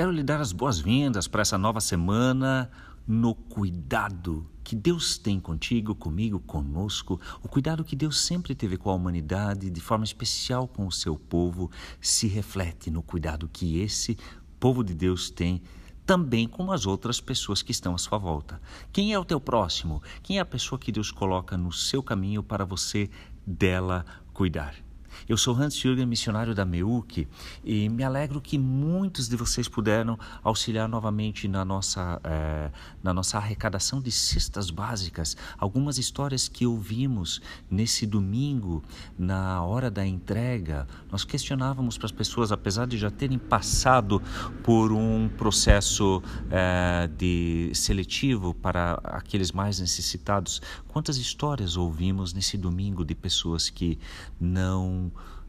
Quero lhe dar as boas-vindas para essa nova semana no cuidado que Deus tem contigo, comigo, conosco, o cuidado que Deus sempre teve com a humanidade, de forma especial com o seu povo, se reflete no cuidado que esse povo de Deus tem também com as outras pessoas que estão à sua volta. Quem é o teu próximo? Quem é a pessoa que Deus coloca no seu caminho para você dela cuidar? Eu sou Hans Jürgen, missionário da MEUC, e me alegro que muitos de vocês puderam auxiliar novamente na nossa, é, na nossa arrecadação de cestas básicas. Algumas histórias que ouvimos nesse domingo, na hora da entrega, nós questionávamos para as pessoas, apesar de já terem passado por um processo é, de seletivo para aqueles mais necessitados, quantas histórias ouvimos nesse domingo de pessoas que não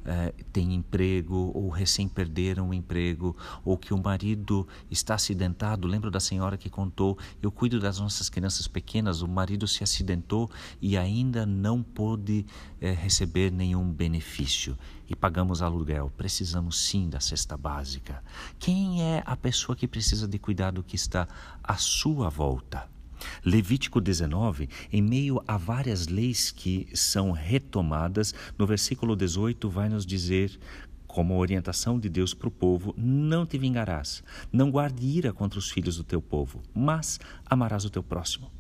é, têm emprego ou recém perderam o emprego, ou que o marido está acidentado. Lembro da senhora que contou: eu cuido das nossas crianças pequenas, o marido se acidentou e ainda não pôde é, receber nenhum benefício. E pagamos aluguel. Precisamos sim da cesta básica. Quem é a pessoa que precisa de cuidado que está à sua volta? Levítico 19, em meio a várias leis que são retomadas, no versículo 18 vai nos dizer como orientação de Deus para o povo: não te vingarás, não guarde ira contra os filhos do teu povo, mas amarás o teu próximo.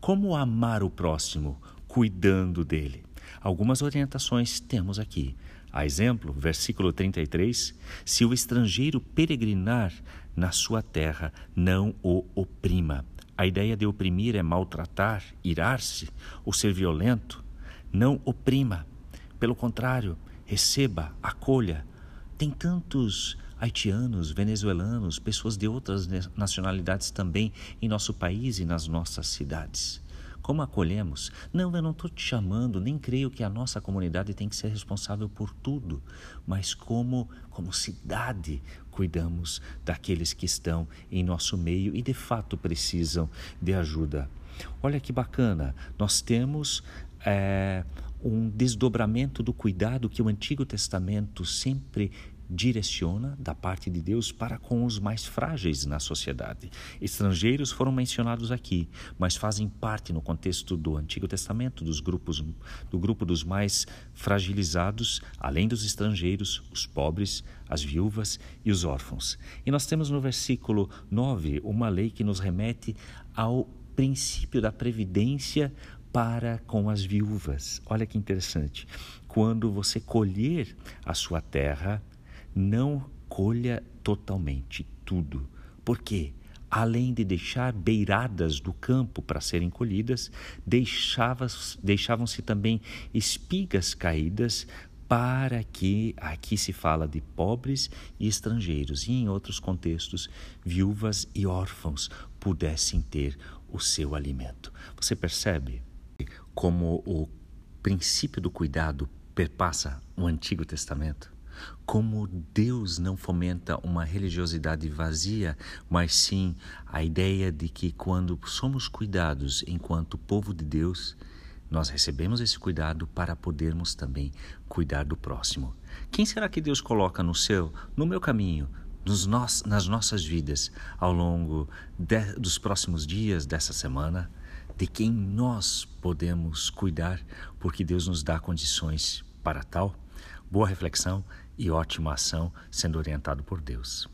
Como amar o próximo? Cuidando dele. Algumas orientações temos aqui. A exemplo, versículo 33: Se o estrangeiro peregrinar na sua terra, não o oprima. A ideia de oprimir é maltratar, irar-se ou ser violento. Não oprima. Pelo contrário, receba, acolha. Tem tantos haitianos, venezuelanos, pessoas de outras nacionalidades também em nosso país e nas nossas cidades. Como acolhemos? Não, eu não estou te chamando, nem creio que a nossa comunidade tem que ser responsável por tudo, mas como, como cidade, cuidamos daqueles que estão em nosso meio e de fato precisam de ajuda. Olha que bacana, nós temos. É, um desdobramento do cuidado que o Antigo Testamento sempre direciona da parte de Deus para com os mais frágeis na sociedade. Estrangeiros foram mencionados aqui, mas fazem parte no contexto do Antigo Testamento dos grupos do grupo dos mais fragilizados, além dos estrangeiros, os pobres, as viúvas e os órfãos. E nós temos no versículo 9 uma lei que nos remete ao princípio da previdência para com as viúvas. Olha que interessante. Quando você colher a sua terra, não colha totalmente tudo. Por quê? Além de deixar beiradas do campo para serem colhidas, deixavam-se também espigas caídas para que, aqui se fala de pobres e estrangeiros, e em outros contextos, viúvas e órfãos pudessem ter o seu alimento. Você percebe como o princípio do cuidado perpassa o Antigo Testamento? Como Deus não fomenta uma religiosidade vazia, mas sim a ideia de que quando somos cuidados enquanto povo de Deus, nós recebemos esse cuidado para podermos também cuidar do próximo. Quem será que Deus coloca no seu, no meu caminho, nos nas nossas vidas ao longo de, dos próximos dias dessa semana? De quem nós podemos cuidar, porque Deus nos dá condições para tal? Boa reflexão e ótima ação sendo orientado por Deus.